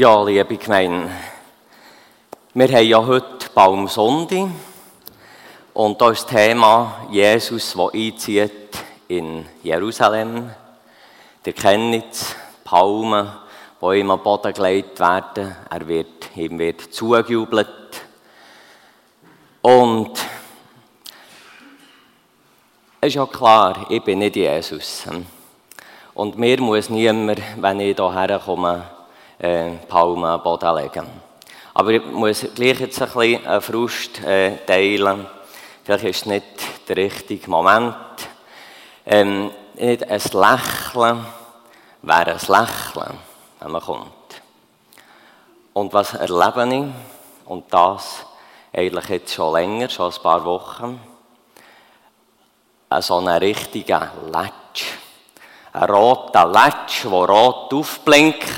Ja, liebe Gemeinde, wir haben ja heute Palmsonntag und da ist das Thema Jesus, der einzieht in Jerusalem. Ihr kennt es, Palmen, die ihm am Boden gelegt werden. Er wird, ihm wird zugejubelt. Und es ist ja klar, ich bin nicht Jesus. Und mir muss niemand, wenn ich hierher komme, äh, Palmen Boden legen. Aber ich muss gleich jetzt ein bisschen Frust äh, teilen. Vielleicht ist es nicht der richtige Moment. Ähm, nicht ein Lächeln wäre ein Lächeln, wenn man kommt. Und was erlebe ich? Und das eigentlich jetzt schon länger, schon ein paar Wochen. So einen richtigen Letsch. Ein roter Letsch, der rot aufblinkt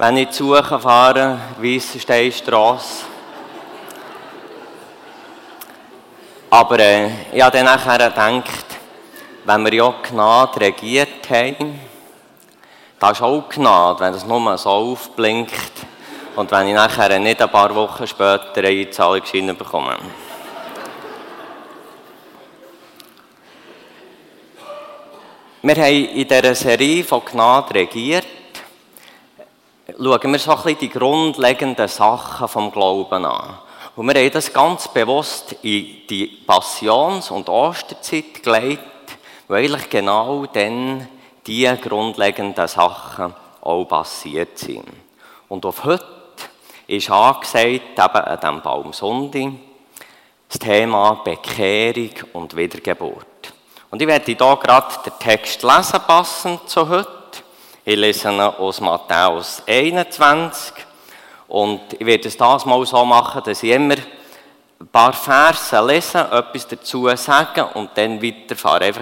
wenn ich zu fahre, Weissensteinstrasse. Aber äh, ich habe dann nachher gedacht, wenn wir ja Gnade regiert haben, das ist auch Gnade, wenn es nur so aufblinkt und wenn ich nachher nicht ein paar Wochen später eine Zahlungsschein bekomme. Wir haben in dieser Serie von Gnade regiert schauen wir so ein bisschen die grundlegenden Sachen vom Glauben an. Und wir haben das ganz bewusst in die Passions- und Osterzeit gelegt, weil eigentlich genau dann die grundlegenden Sachen auch passiert sind. Und auf heute ist angesagt, eben an diesem Baumsonntag, das Thema Bekehrung und Wiedergeburt. Und ich werde hier gerade den Text lesen, passend zu heute. Ich lese aus Matthäus 21 und ich werde es das mal so machen, dass ich immer ein paar Verse lese, etwas dazu sagen und dann weiterfahre. Ich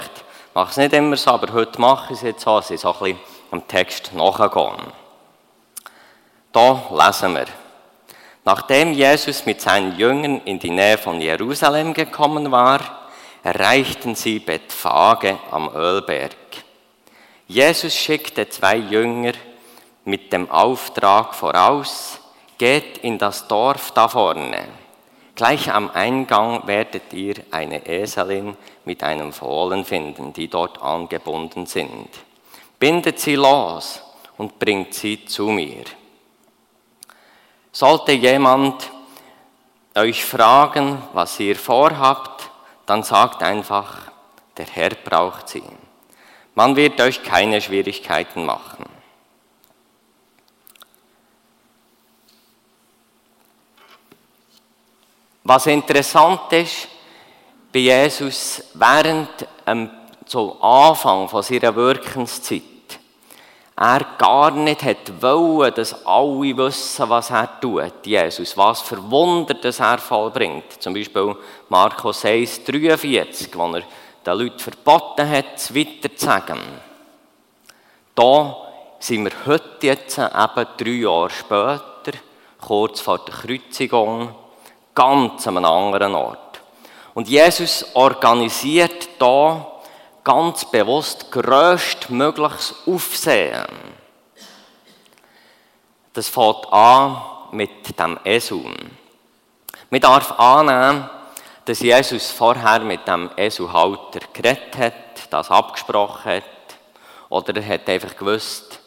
mache es nicht immer so, aber heute mache ich es jetzt so, dass ich so ein bisschen am Text nachgehe. Da lesen wir. Nachdem Jesus mit seinen Jüngern in die Nähe von Jerusalem gekommen war, erreichten sie Bethphage am Ölberg. Jesus schickte zwei Jünger mit dem Auftrag voraus, geht in das Dorf da vorne. Gleich am Eingang werdet ihr eine Eselin mit einem Fohlen finden, die dort angebunden sind. Bindet sie los und bringt sie zu mir. Sollte jemand euch fragen, was ihr vorhabt, dann sagt einfach, der Herr braucht sie. Man wird euch keine Schwierigkeiten machen. Was interessant ist, bei Jesus während ähm, zum Anfang von seiner Wirkenszeit, er gar nicht hat wollen, dass alle wissen, was er tut, Jesus, was für Wunder das er vollbringt. Zum Beispiel Markus 1, 43, wo er den Leuten verboten hat, es weiterzusagen. Da sind wir heute jetzt eben drei Jahre später, kurz vor der Kreuzigung, ganz an einem anderen Ort. Und Jesus organisiert da ganz bewusst größtmögliches Aufsehen. Das fängt an mit dem Esun. Man darf annehmen, dass Jesus vorher mit dem Esuhalter geredet hat, das abgesprochen hat, oder er hat einfach gewusst,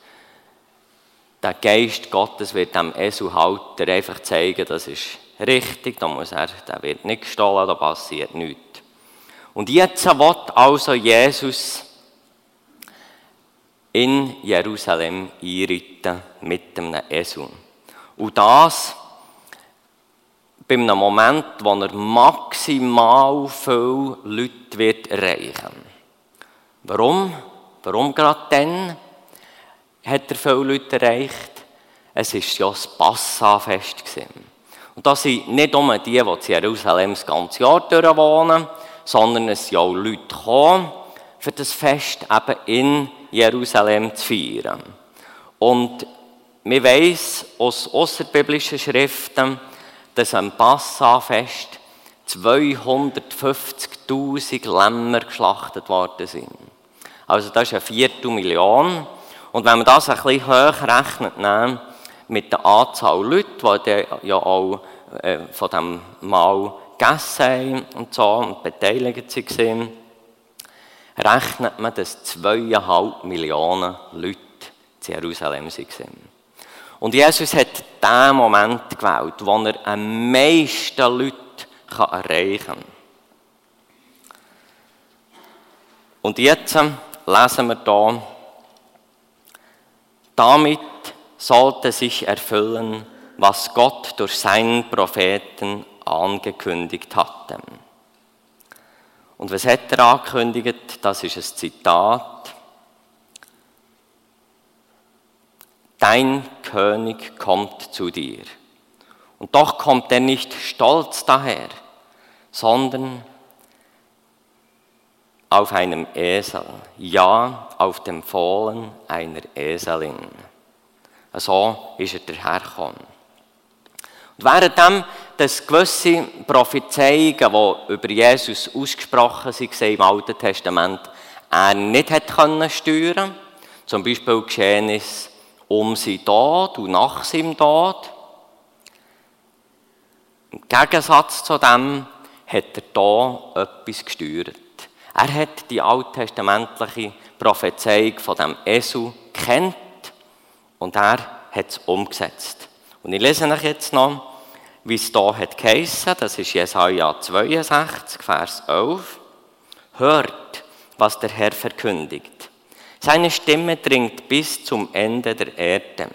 der Geist Gottes wird dem Esuhalter einfach zeigen, das ist richtig, da muss er, der wird nicht gestohlen, da passiert nichts. Und jetzt wird also Jesus in Jerusalem einreiten mit dem Esu. Und das bei einem Moment, wo er maximal viele Leute wird erreichen Warum? Warum gerade dann hat er viele Leute erreicht? Es war ja das Passafest. Und das sind nicht nur die, die in Jerusalem das ganze Jahr wohnen, sondern es sind auch Leute gekommen, für das Fest eben in Jerusalem zu feiern. Und wir wissen aus außerbiblischen Schriften, dass am Passafest 250.000 Lämmer geschlachtet worden sind. Also das ist eine Viertelmillion. Und wenn man das ein bisschen hoch rechnet, mit der Anzahl Leute, die ja auch äh, von diesem Mahl gegessen haben und so und beteiligt waren, rechnet man, dass zweieinhalb Millionen Leute in Jerusalem waren. Und Jesus hat den Moment gewählt, wo er am meisten Leute erreichen kann. Und jetzt lesen wir hier, damit sollte sich erfüllen, was Gott durch seinen Propheten angekündigt hatte. Und was hat er angekündigt? Das ist ein Zitat. Dein König kommt zu dir. Und doch kommt er nicht stolz daher, sondern auf einem Esel, ja, auf dem Fohlen einer Eselin. So ist er dahergekommen. Und währenddem, dass gewisse Prophezeiungen, die über Jesus ausgesprochen waren im Alten Testament, er nicht hat können steuern zum Beispiel Geschehnis um sein Tod und nach seinem Tod. Im Gegensatz zu dem hat er hier etwas gesteuert. Er hat die alttestamentliche Prophezeiung von dem Esel kennt und er hat es umgesetzt. Und ich lese euch jetzt noch, wie es hier hat geheissen. Das ist Jesaja 62, Vers 11. Hört, was der Herr verkündigt. Seine Stimme dringt bis zum Ende der Erde.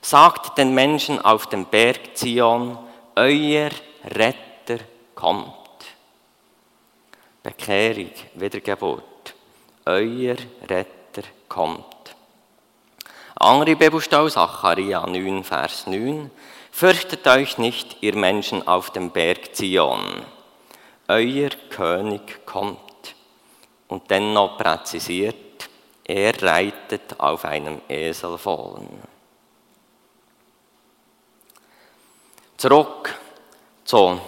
Sagt den Menschen auf dem Berg Zion, euer Retter kommt. Bekehrung, Wiedergeburt. Euer Retter kommt. Andere Bibelstelle, Zacharia 9, Vers 9. Fürchtet euch nicht, ihr Menschen auf dem Berg Zion. Euer König kommt. Und dann noch präzisiert, er reitet auf einem Eselfohlen. Zurück zu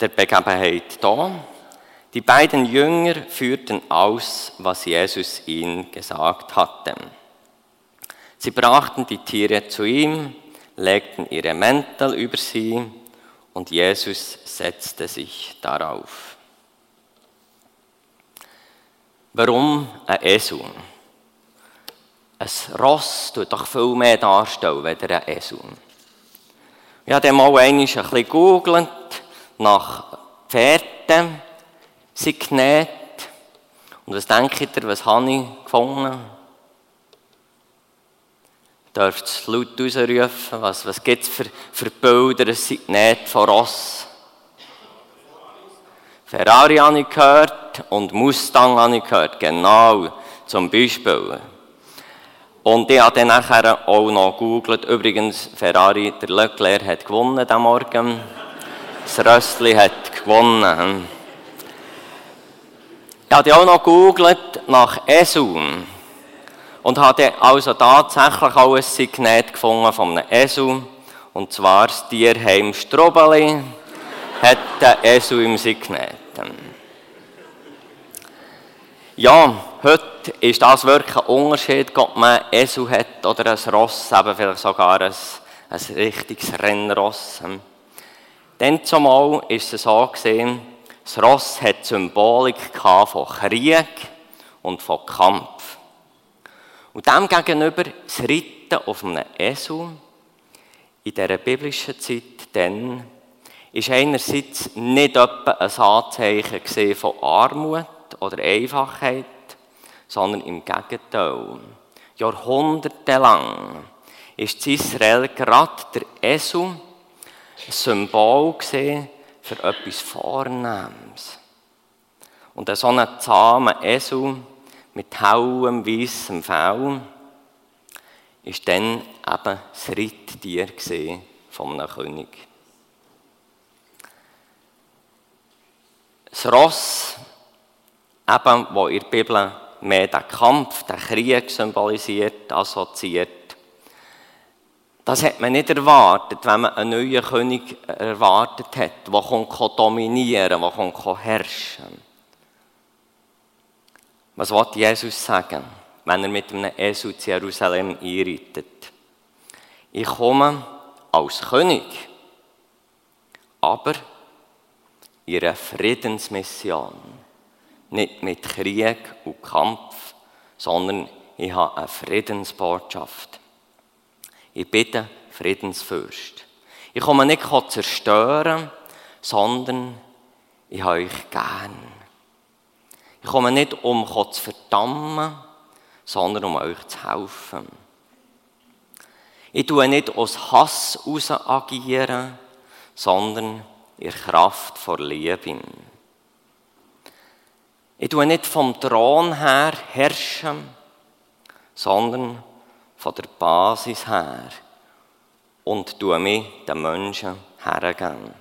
der Begebenheit hier. Die beiden Jünger führten aus, was Jesus ihnen gesagt hatte. Sie brachten die Tiere zu ihm, legten ihre Mäntel über sie und Jesus setzte sich darauf. Warum ein Esel? Ein Ross tut doch viel mehr darstellen, als ein Esel. Ich habe dann mal einmal ein bisschen gegoogelt nach Pferden, sie genäht. Und was denkt ihr, was habe ich gefunden? Dürft es laut rausrufen? Was, was gibt es für, für Bilder? Es sind genäht von Ross. Ferrari habe ich gehört und Mustang habe ich gehört. Genau, zum Beispiel. Und ich habe dann nachher auch noch gegoogelt. Übrigens, Ferrari, der Leclerc hat gewonnen am Morgen. Das Röstli hat gewonnen. Ich habe auch noch gegoogelt nach Esel. Und habe also tatsächlich auch ein Signet gefunden von einem Esel. Und zwar das Tierheim Strobeli hat den Esel im Signet. Ja, heute ist das wirklich ein Unterschied, ob man Esel hat oder ein Ross, eben vielleicht sogar ein, ein richtiges Rennross. Dann zumal ist es so gesehen, das Ross hat Symbolik von Krieg und von Kampf. Und dem gegenüber das Reiten auf einem Esel in dieser biblischen Zeit dann ist einerseits nicht etwa ein Anzeichen von Armut, oder Einfachheit, sondern im Gegenteil. Jahrhundertelang ist Israel gerade der Esel ein Symbol für etwas Vornehmes. Und so ein zahmer Esel mit hellem, weißem Fell ist dann eben das Reittier von einem König. Das Ross eben, wo in der Bibel mehr den Kampf, den Krieg symbolisiert, assoziiert. Das hat man nicht erwartet, wenn man einen neuen König erwartet hat, der dominieren kann, der herrschen kann. Was wollte Jesus sagen, wenn er mit einem Esel zu Jerusalem einreitet? Ich komme als König, aber in einer Friedensmission. Nicht mit Krieg und Kampf, sondern ich habe eine Friedensbotschaft. Ich bitte Friedensfürst. Ich komme nicht zu zerstören, sondern ich habe euch gern. Ich komme nicht, um zu verdammen, sondern um euch zu helfen. Ich tue nicht aus Hass heraus agieren, sondern in Kraft vor Liebe. Ich tue nicht vom Thron her herrschen, sondern von der Basis her und tue mich den Menschen hergeben.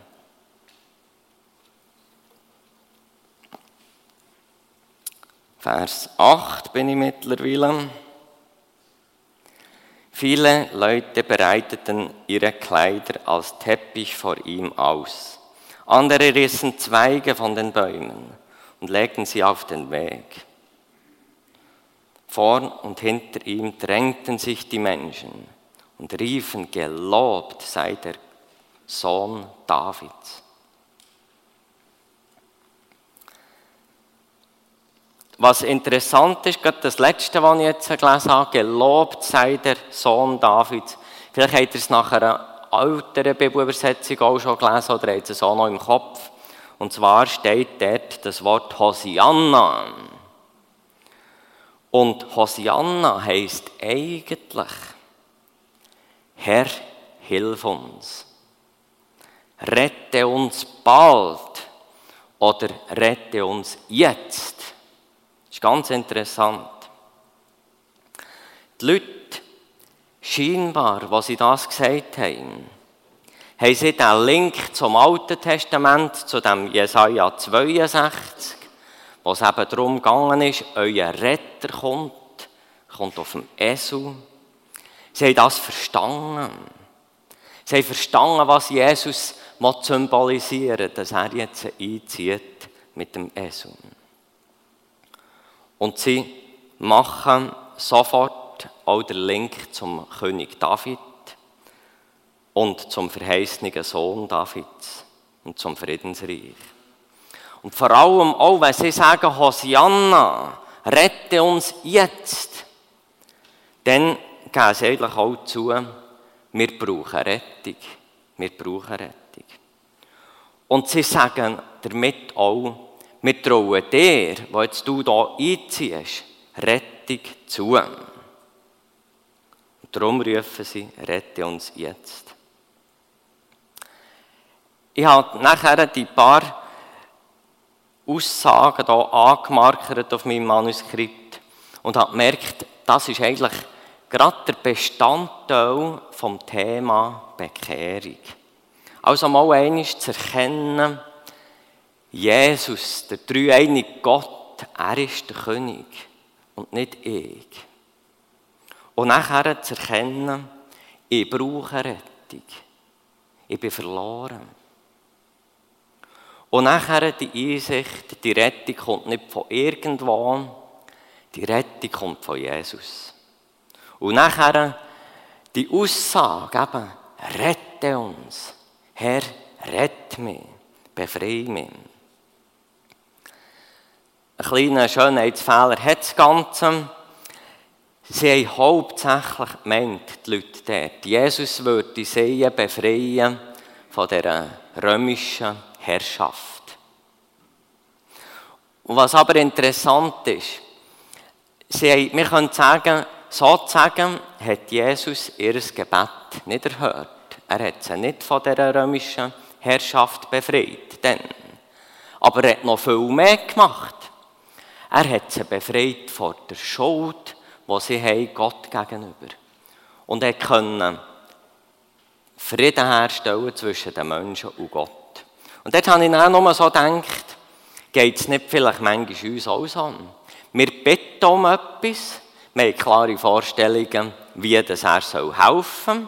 Vers 8 bin ich mittlerweile. Viele Leute bereiteten ihre Kleider als Teppich vor ihm aus. Andere rissen Zweige von den Bäumen und legten sie auf den Weg. Vor und hinter ihm drängten sich die Menschen und riefen, gelobt sei der Sohn Davids. Was interessant ist, gerade das letzte, was ich jetzt gelesen habe, gelobt sei der Sohn Davids. Vielleicht habt ihr es nach einer älteren Bibelübersetzung auch schon gelesen oder habt es auch noch im Kopf. Und zwar steht dort das Wort Hosianna. Und Hosianna heißt eigentlich Herr, hilf uns. Rette uns bald oder rette uns jetzt. Das ist ganz interessant. Die Leute, scheinbar, was sie das gesagt haben, haben sie den Link zum Alten Testament, zu dem Jesaja 62, wo es eben darum gegangen ist, euer Retter kommt, kommt auf dem Esel. Sie haben das verstanden. Sie haben verstanden, was Jesus symbolisieren dass er jetzt einzieht mit dem Esel. Und sie machen sofort auch den Link zum König David und zum verheißenen Sohn Davids und zum Friedensreich. Und vor allem auch, wenn sie sagen, Hosianna, rette uns jetzt, dann geben sie eigentlich auch zu, wir brauchen Rettung. Wir brauchen Rettung. Und sie sagen damit auch, wir trauen dir, wo jetzt du hier einziehst, Rettung zu. Und darum rufen sie, rette uns jetzt. Ich habe nachher die paar Aussagen hier angemarkert auf meinem Manuskript und habe gemerkt, das ist eigentlich gerade der Bestandteil vom Thema Bekehrung. Also mal einmal zu erkennen, Jesus, der dreieinige Gott, er ist der König und nicht ich. Und nachher zu erkennen, ich brauche Rettung. Ich bin verloren. Und nachher die Einsicht, die Rettung kommt nicht von irgendwo, die Rettung kommt von Jesus. Und nachher die Aussage eben, rette uns. Herr, rette mich, befreie mich. Ein kleiner Schönheitsfehler hat das Ganze. Sie haben hauptsächlich gemeint, die Leute dort, Jesus würde sie befreien von dieser römischen Herrschaft. Und was aber interessant ist, sie haben, wir können sagen, sozusagen hat Jesus ihr Gebet nicht erhört. Er hat sie nicht von dieser römischen Herrschaft befreit. Denn. Aber er hat noch viel mehr gemacht. Er hat sie befreit vor der Schuld, die sie haben Gott gegenüber. Und er konnte Frieden herstellen zwischen den Menschen und Gott. Und dort habe ich auch nur so gedacht, geht es nicht vielleicht manchmal uns so an? Wir beten um etwas, wir haben klare Vorstellungen, wie das er soll helfen soll.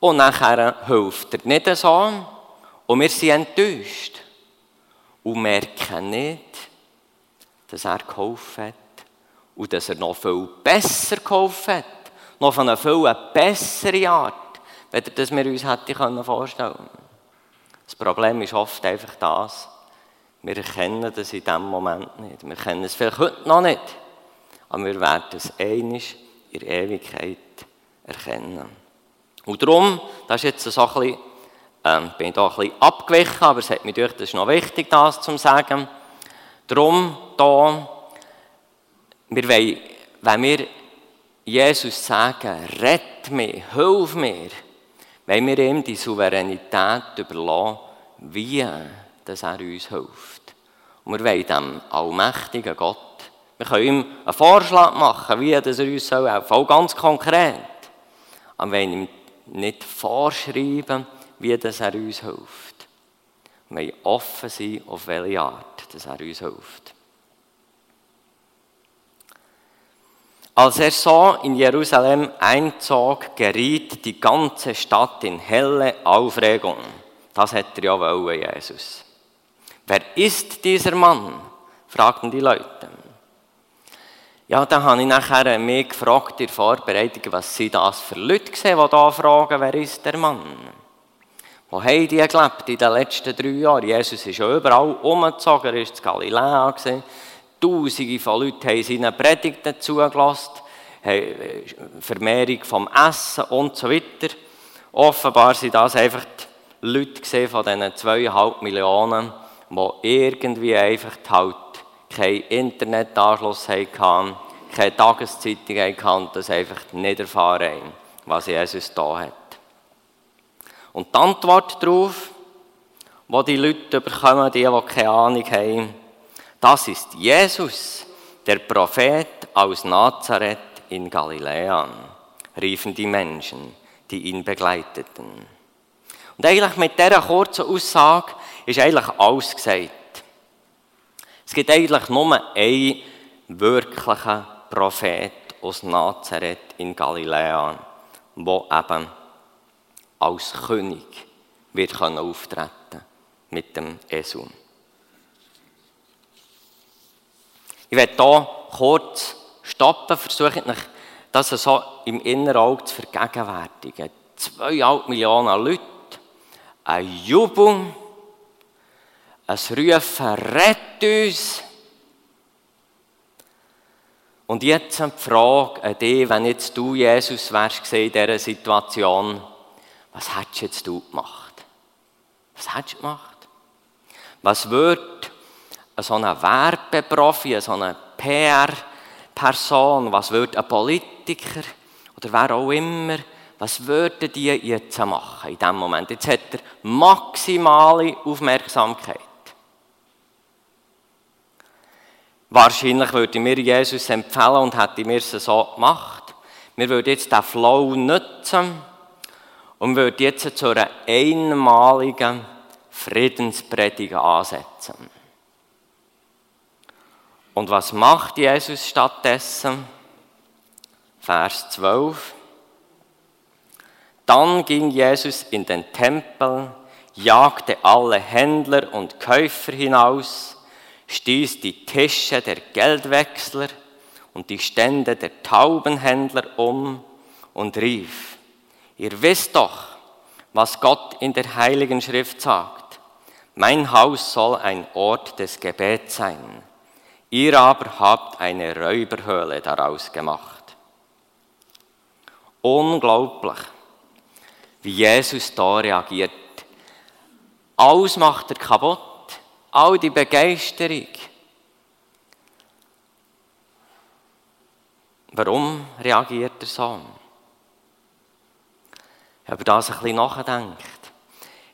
Und nachher hilft er nicht so. Und wir sind enttäuscht. Und merken nicht, dass er geholfen hat und dass er noch viel besser geholfen hat, noch auf eine viel bessere Art, das wir uns hätten vorstellen können. Das Problem ist oft einfach das, wir erkennen das in diesem Moment nicht. Wir kennen es vielleicht heute noch nicht, aber wir werden es einisch in der Ewigkeit erkennen. Und darum, das ist jetzt so ein bisschen, ähm, bin ich da ein bisschen abgewichen, aber es hat mir gedacht, das ist noch wichtig, das zu sagen. Darum, da, wir wollen, wenn wir Jesus sagen, rett mich, hilf mir, wenn wir ihm die Souveränität überlassen, wie dass er uns hilft. Und wir wollen dem allmächtigen Gott, wir können ihm einen Vorschlag machen, wie dass er uns helfen soll, auch ganz konkret. Aber wir wollen ihm nicht vorschreiben, wie dass er uns hilft. Wir wollen offen sein, auf welche Art dass er uns hilft. Als er so in Jerusalem einzog, geriet die ganze Stadt in helle Aufregung. Das hätte er ja wollen, Jesus. Wer ist dieser Mann? fragten die Leute. Ja, dann habe ich nachher mich gefragt in der Vorbereitung, was sind das für Leute gesehen, die da fragen, wer ist der Mann? Wo haben die gelebt in den letzten drei Jahren? Jesus ist ja überall umgezogen, er war in Galiläa. Tausende von Leuten haben seinen Predigten zugelassen, Vermehrung vom Essen und so weiter. Offenbar sind das einfach die Leute von diesen zweieinhalb Millionen, die irgendwie einfach halt keinen Internetanschluss hatten, keine Tageszeitung hatten das einfach nicht erfahren haben, was Jesus da hat. Und die Antwort darauf, die die Leute bekommen, die, die keine Ahnung haben, das ist Jesus, der Prophet aus Nazareth in Galiläa, riefen die Menschen, die ihn begleiteten. Und eigentlich mit dieser kurzen Aussage ist eigentlich alles gesagt. Es gibt eigentlich nur einen wirklichen Prophet aus Nazareth in Galiläa, der eben als König wird auftreten mit dem Esum. Ich werde hier kurz stoppen, versuche ich das so im inneren Auge zu vergegenwärtigen. Zweieinhalb Millionen Leute, ein Jubel, ein Rufen, rett uns. Und jetzt die Frage an dich, wenn jetzt du Jesus wärst in dieser Situation, was hättest jetzt du gemacht? Was hättest du gemacht? Was würde so ein Werbeprofi, so eine PR-Person, was würde ein Politiker oder wer auch immer, was würden die jetzt machen in diesem Moment? Jetzt hat er maximale Aufmerksamkeit. Wahrscheinlich würde mir Jesus empfehlen und hätte mir es so gemacht. Wir würden jetzt den Flow nutzen und würden jetzt zu einer einmaligen Friedenspredigt ansetzen. Und was macht Jesus stattdessen? Vers 12. Dann ging Jesus in den Tempel, jagte alle Händler und Käufer hinaus, stieß die Tische der Geldwechsler und die Stände der Taubenhändler um und rief, ihr wisst doch, was Gott in der heiligen Schrift sagt. Mein Haus soll ein Ort des Gebets sein. Ihr aber habt eine Räuberhöhle daraus gemacht. Unglaublich, wie Jesus da reagiert. Alles macht er kaputt, all die Begeisterung. Warum reagiert er so? Ich habe das ein bisschen nachgedacht.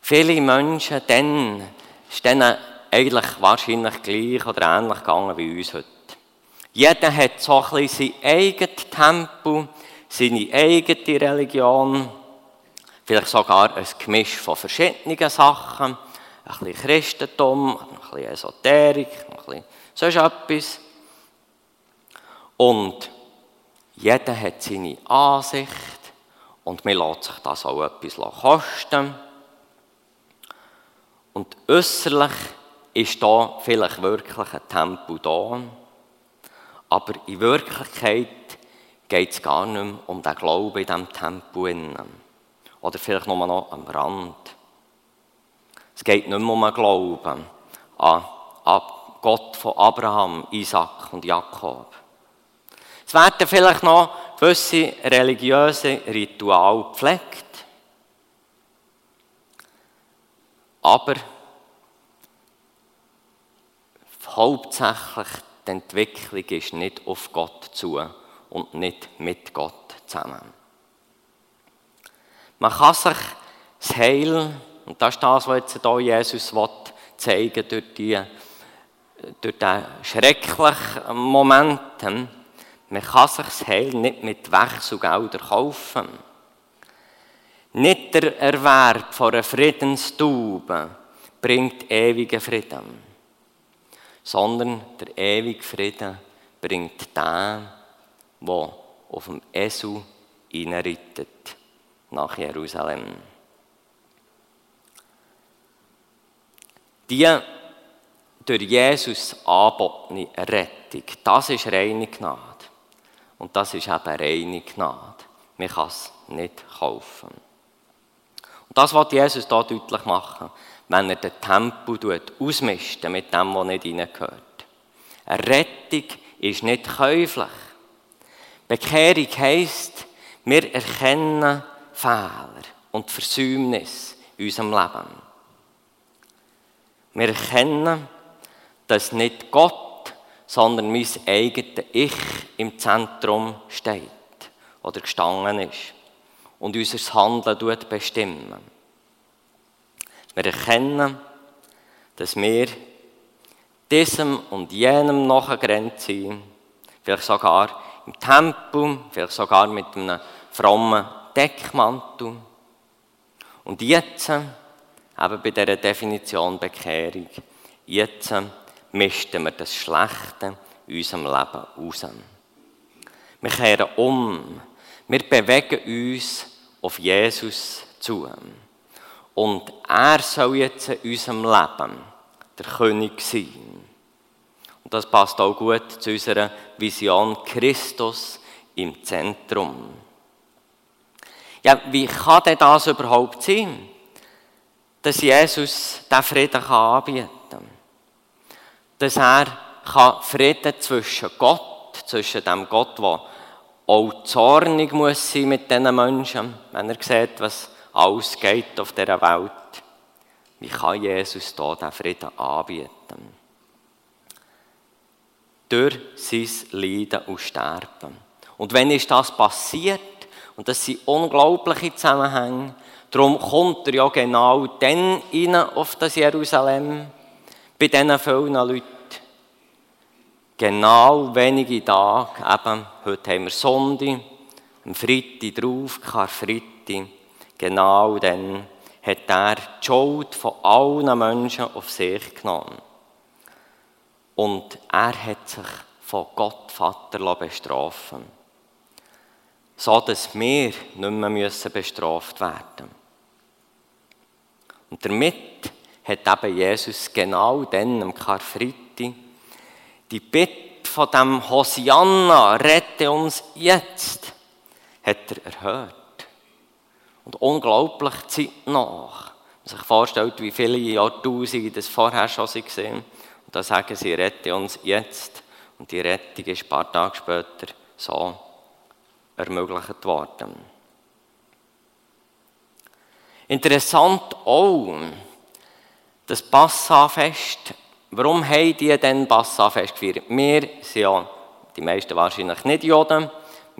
Viele Menschen, dann ist denen eigentlich wahrscheinlich gleich oder ähnlich gegangen wie uns heute. Jeder hat so ein bisschen sein eigenes Tempo, seine eigene Religion, vielleicht sogar ein Gemisch von verschiedenen Sachen, ein bisschen Christentum, ein bisschen Esoterik, ein bisschen sonst etwas. Und jeder hat seine Ansicht und man lässt sich das auch etwas kosten. Und äußerlich ist da vielleicht wirklich ein Tempo da, aber in Wirklichkeit geht es gar nicht mehr um den Glauben in diesem Tempel. Oder vielleicht nur noch am Rand. Es geht nicht mehr um den Glauben an, an Gott von Abraham, Isaac und Jakob. Es werden vielleicht noch gewisse religiöse Rituale gepflegt. Aber hauptsächlich die Entwicklung ist nicht auf Gott zu und nicht mit Gott zusammen. Man kann sich das Heil, und das ist das, was jetzt hier Jesus zeigen durch, die, durch diesen schrecklichen Moment, man kann sich das Heil nicht mit Wechselgeldern kaufen. Nicht der Erwerb von einer Friedenstaube bringt ewigen Frieden, sondern der ewige Frieden bringt den, der auf dem Esel hineinreitet nach Jerusalem. Die durch Jesus angebotene Rettung, das ist reine Gnade. Und das ist eben reine Gnade. Man kann es nicht kaufen. Und das wird Jesus hier deutlich machen, wenn er den Tempel ausmischt mit dem, was nicht hineingehört. Rettung ist nicht käuflich. Bekehrung heisst, wir erkennen Fehler und Versäumnis in unserem Leben. Wir erkennen, dass nicht Gott, sondern mein eigenes Ich im Zentrum steht oder gestanden ist und unser Handeln bestimmen. Wir erkennen, dass wir diesem und jenem nachgerannt sind, vielleicht sogar im Tempel, vielleicht sogar mit einem frommen Deckmantel. Und jetzt, eben bei dieser Definition Bekehrung, jetzt misten wir das Schlechte in unserem Leben raus. Wir kehren um. Wir bewegen uns auf Jesus zu. Und er soll jetzt in unserem Leben der König sein. Und das passt auch gut zu unserer Vision Christus im Zentrum. Ja, wie kann denn das überhaupt sein, dass Jesus diesen Frieden anbieten kann? Dass er Frieden zwischen Gott, zwischen dem Gott, der auch zornig muss sein mit diesen Menschen, wenn er sieht, was alles geht auf dieser Welt. Wie kann Jesus da diesen Frieden anbieten? Durch sein Leiden und Sterben. Und wenn ist das passiert, und das sind unglaubliche Zusammenhänge, darum kommt er ja genau dann rein auf das Jerusalem, bei diesen vielen Leuten. Genau wenige Tage, eben, heute haben wir Sonntag, am Freitag drauf, Karfreitag, genau dann hat er die Schuld von allen Menschen auf sich genommen. Und er hat sich von Gott Vater bestrafen so dass wir nicht mehr müssen bestraft werden Und damit hat eben Jesus genau dann am Karfreitag die Bitte von dem Hosianna, rette uns jetzt, hat er erhört. Und unglaublich zeitnach. Wenn man sich vorstellt, wie viele Jahrtausende das vorher schon waren. Und da sagen sie, rette uns jetzt. Und die Rettung ist ein paar Tage später so ermöglicht worden. Interessant auch, das Passafest Warum haben die denn Passafest gefeiert? Wir sind ja, die meisten wahrscheinlich nicht Juden,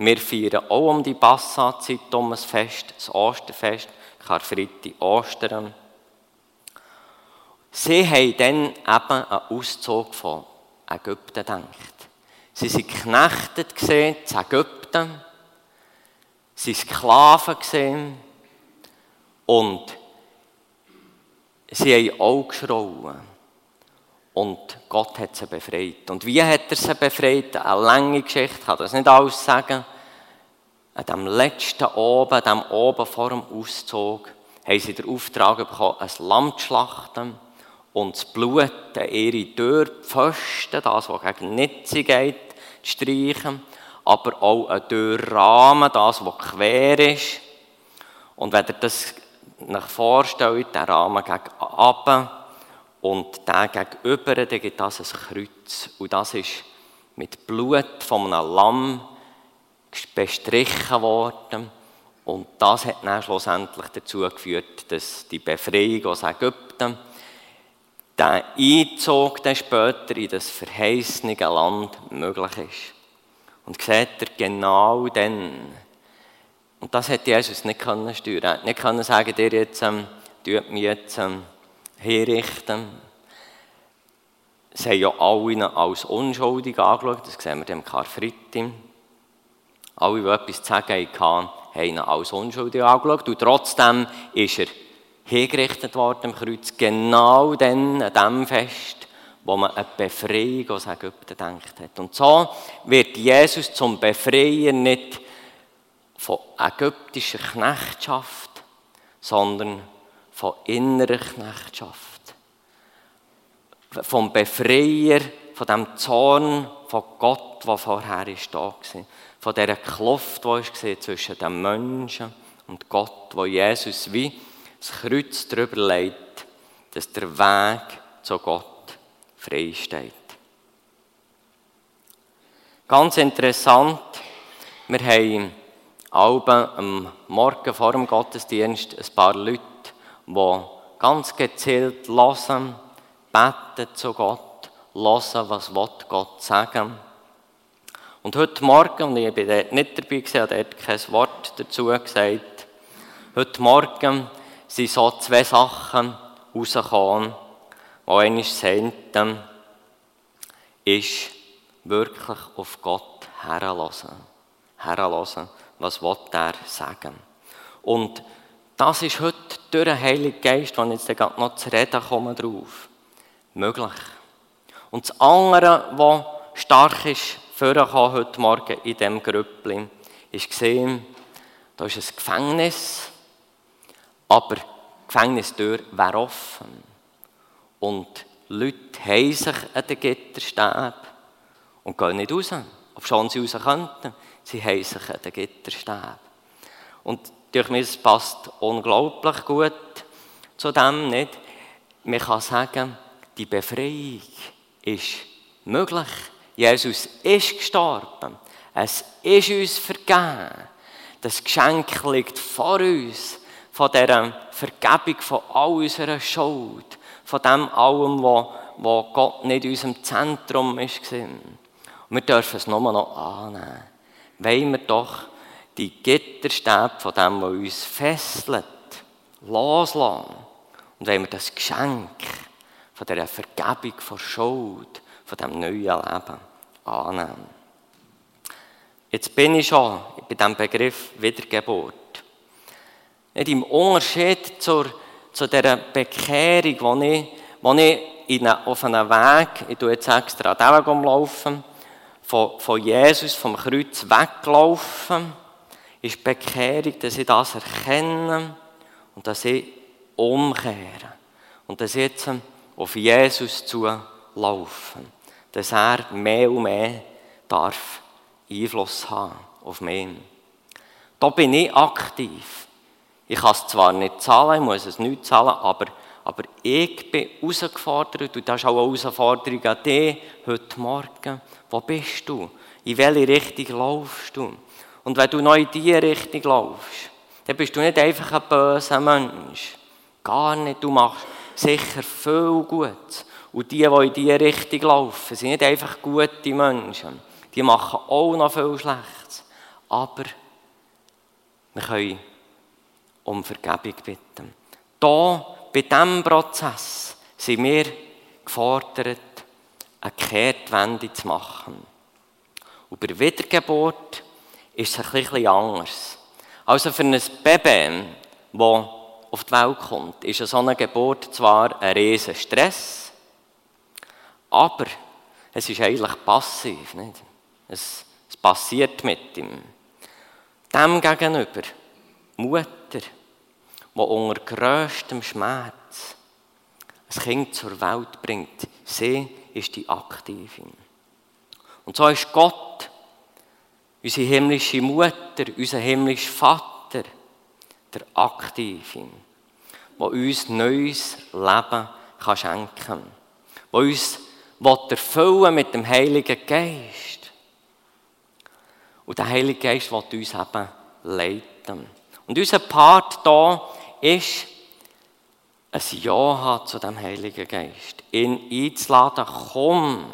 wir feiern auch um die Passazeit um ein Fest, das Osterfest, Karfreitag, Ostern. Sie haben dann eben einen Auszug von Ägypten gedacht. Sie waren geknechtet zu Ägypten, sie waren Sklaven gesehen und sie haben auch geschrauen. Und Gott hat sie befreit. Und wie hat er sie befreit? Eine lange Geschichte, ich kann das nicht alles sagen. An dem letzten Oben, dem Oben vor dem Auszug, haben sie den Auftrag bekommen, ein Lamm zu schlachten und das Blut an ihre Türpfosten, das, was gegen Nitze geht, zu streichen. aber auch ein Türrahmen, das, was quer ist. Und wenn ihr das euch vorstellt, der Rahmen gegen runter und der gegenüber, dann gibt das ein Kreuz. Und das ist mit Blut von einem Lamm bestrichen worden. Und das hat dann schlussendlich dazu geführt, dass die Befreiung aus Ägypten, der Einzug dann später in das verheißene Land möglich ist. Und seht ihr genau dann, und das hätte Jesus nicht können steuern. Er hätte nicht können sagen, dir jetzt, ähm, tut mich jetzt ähm, herrichten. Sie haben ja alle als unschuldig angeschaut, das sehen wir dem Karfreitag. Alle, die etwas zu sagen hatten, haben ihn als unschuldig angeschaut. Und trotzdem ist er hingerichtet worden am Kreuz, genau dann, an dem Fest, wo man eine Befreiung aus Ägypten gedacht hat. Und so wird Jesus zum Befreier nicht von ägyptischer Knechtschaft, sondern von innerer Knechtschaft. Vom Befreier, von dem Zorn von Gott, der vorher da war. Von dieser Kluft, die war zwischen den Menschen und Gott, wo Jesus wie das Kreuz darüber legt, dass der Weg zu Gott frei steht. Ganz interessant, wir haben am Morgen vor dem Gottesdienst ein paar Leute, die ganz gezielt hören, beten zu Gott, hören, was Gott sagen Und heute Morgen, und ich bin dort nicht dabei gewesen, habe dort kein Wort dazu gesagt, heute Morgen sind so zwei Sachen rausgekommen, wo eines Senten ist, wirklich auf Gott herlassen. Herlassen was will er sagen. Und das ist heute durch den Heiligen Geist, wenn ich jetzt noch zu reden komme drauf, möglich. Und das andere, was stark ist, vorgekommen heute Morgen in diesem Grüppli, ist gesehen, da ist ein Gefängnis, aber die Gefängnistür wäre offen. Und Leute haben sich an den Gitterstäben und gehen nicht raus, obwohl sie raus könnten. Sie haben sich an den Gitterstäben. Und durch mich passt unglaublich gut zu dem, nicht? Man kann sagen, die Befreiung ist möglich. Jesus ist gestorben. Es ist uns vergeben. Das Geschenk liegt vor uns. Von dieser Vergebung von all unserer Schuld. Von dem allem, wo, wo Gott nicht in unserem Zentrum war. Und wir dürfen es nur noch annehmen wollen wir doch die Gitterstäbe von dem, was uns fesselt, loslassen. Und wollen wir das Geschenk von dieser Vergebung von Schuld, von diesem neuen Leben annehmen. Jetzt bin ich schon bei diesem Begriff Wiedergeburt. Nicht im Unterschied zur, zu dieser Bekehrung, wo ich, wo ich in auf einem Weg, ich tue jetzt extra an Weg umlaufen, von, von Jesus, vom Kreuz weglaufen, ist Bekehrung, dass ich das erkenne und dass ich umkehre. Und dass ich jetzt auf Jesus zu laufen. Dass er mehr und mehr darf Einfluss haben auf mich. Da bin ich aktiv. Ich kann es zwar nicht zahlen, ich muss es nicht zahlen, aber, aber ich bin herausgefordert und das ist auch eine Herausforderung an dich heute Morgen. Wo bist du? In welche Richtung laufst du? Und wenn du noch in diese Richtung laufst, dann bist du nicht einfach ein böser Mensch. Gar nicht. Du machst sicher viel Gutes. Und die, die in diese Richtung laufen, sind nicht einfach gute Menschen. Die machen auch noch viel Schlechtes. Aber wir können um Vergebung bitten. Hier, bei diesem Prozess, sind wir gefordert, eine Kehrtwende zu machen. Und bei der Wiedergeburt ist es ein bisschen anders. Also für ein Baby, das auf die Welt kommt, ist so eine Geburt zwar ein riesen Stress, aber es ist eigentlich passiv. Nicht? Es, es passiert mit ihm. Dem gegenüber, Mutter, die unter größtem Schmerz ein Kind zur Welt bringt, sie ist die Aktivin. Und so ist Gott unsere himmlische Mutter, unser himmlischer Vater, der Aktive, der uns neues Leben kann schenken kann, der uns erfüllen mit dem Heiligen Geist. Und der Heilige Geist will uns eben leiten. Und unser Part hier ist, ein Ja haben zu dem Heiligen Geist. Ihn einzuladen, komm.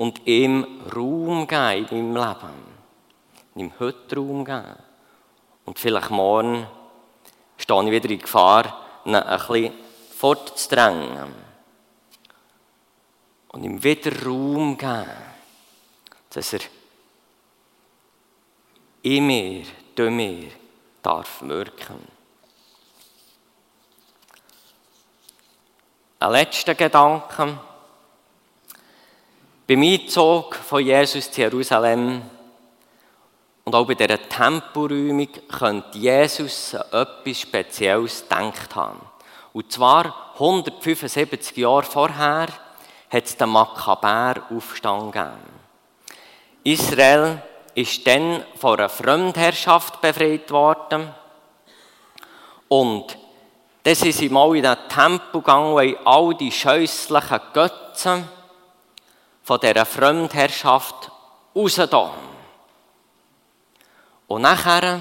Und ihm Raum geben meinem Leben. Ihm heute Raum geben. Und vielleicht morgen stehe ich wieder in Gefahr, ihn ein bisschen fortzudrängen. Und ihm wieder Raum geben, dass er in mir, durch mir, darf wirken. Ein letzter Gedanke. Beim Einzug von Jesus zu Jerusalem und auch bei dieser Temporäumung könnte Jesus etwas Spezielles gedacht haben. Und zwar 175 Jahre vorher hat es den Makkabär-Aufstand gegeben. Israel ist dann von einer Fremdherrschaft befreit worden. Und dann sind sie mal in den Tempel gegangen, wo all die scheußlichen Götzen von dieser Fremdherrschaft rausgetan. Und nachher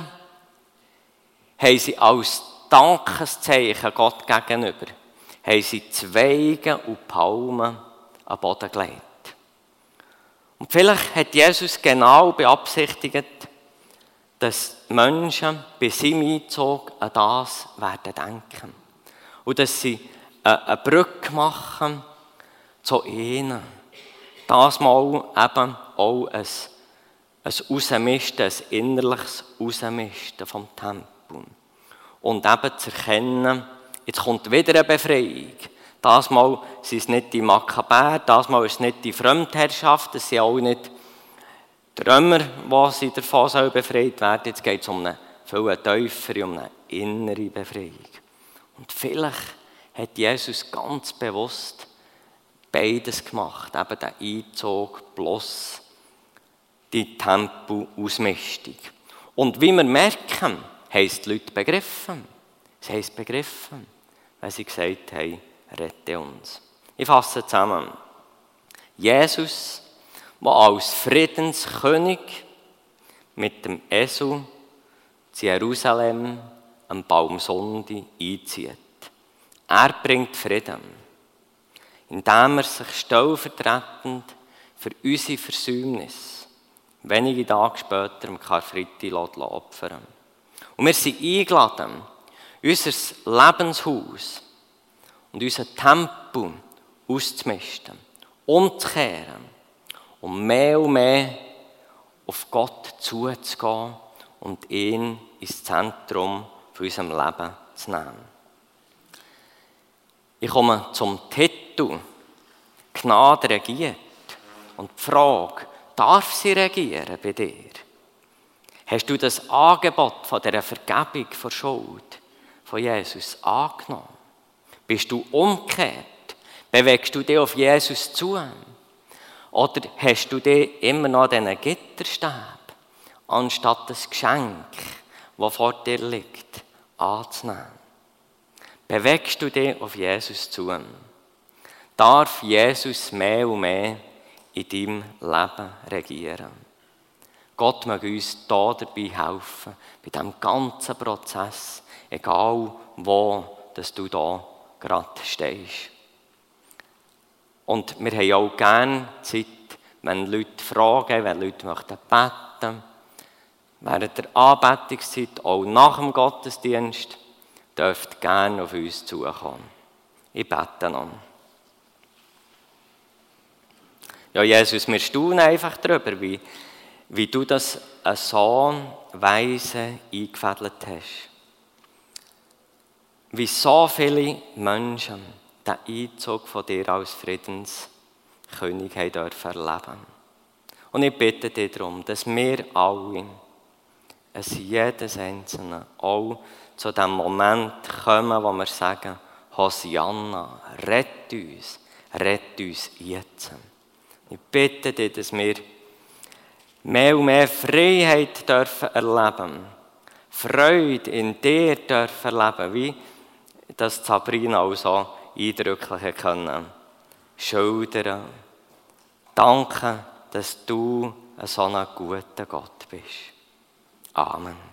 haben sie als Dankeszeichen Gott gegenüber, haben sie Zweige und Palmen am Boden gelegt. Und vielleicht hat Jesus genau beabsichtigt, dass Menschen bei seinem Einzug an das werden denken. Und dass sie eine Brücke machen zu ihnen. Das mal eben auch ein, ein Rausmisten, ein innerliches Rausmisten vom Tempel. Und eben zu erkennen, jetzt kommt wieder eine Befreiung. Das Mal sind es nicht die Makkabäer, das Mal ist es nicht die Fremdherrschaft, es sind auch nicht die Römer, die sie davon befreit werden Jetzt geht es um eine viel tiefere, um eine innere Befreiung. Und vielleicht hat Jesus ganz bewusst beides gemacht, eben den Einzug plus die Tempelausmistung. Und wie wir merken, haben die Leute begriffen. Sie es begriffen, weil sie gesagt haben, rette uns. Ich fasse zusammen. Jesus, der als Friedenskönig mit dem Esel zu Jerusalem am Baumsonde einzieht. Er bringt Frieden, indem er sich stellvertretend für unsere Versäumnis wenige Tage später am Karfreitag opfern Und wir sind eingeladen, unser Lebenshaus und unser Tempo auszumisten, umzukehren, um mehr und mehr auf Gott zuzugehen und ihn ins Zentrum von unserem Leben zu nehmen. Ich komme zum Titel Gnade regiert und die Frage, darf sie regieren bei dir? Hast du das Angebot von der Vergebung von Schuld von Jesus angenommen? Bist du umgekehrt? Bewegst du dich auf Jesus zu? Oder hast du dich immer noch an diesen Gitterstab, anstatt das Geschenk, das vor dir liegt, anzunehmen? Bewegst du dich auf Jesus zu? Darf Jesus mehr und mehr in deinem Leben regieren? Gott mag uns da dabei helfen, bei diesem ganzen Prozess, egal wo dass du da gerade stehst. Und wir haben auch gerne Zeit, wenn Leute fragen, wenn Leute möchten beten, während der Anbetungszeit, auch nach dem Gottesdienst, dürft gerne auf uns zukommen. Ich bete noch. Ja, Jesus, wir staunen einfach darüber, wie, wie du das so weise eingefädelt hast wie so viele Menschen den Einzug von dir als Friedenskönig haben dürfen erleben. Und ich bitte dich darum, dass wir alle, es jedes Einzelne, auch zu dem Moment kommen, wo wir sagen, Hosianna, rett uns, rett uns jetzt. Ich bitte dich, dass wir mehr und mehr Freiheit dürfen erleben. Freude in dir dürfen erleben, wie das Sabrina auch so eindrücklich können. Schildern. Danke, dass du ein so ein guter Gott bist. Amen.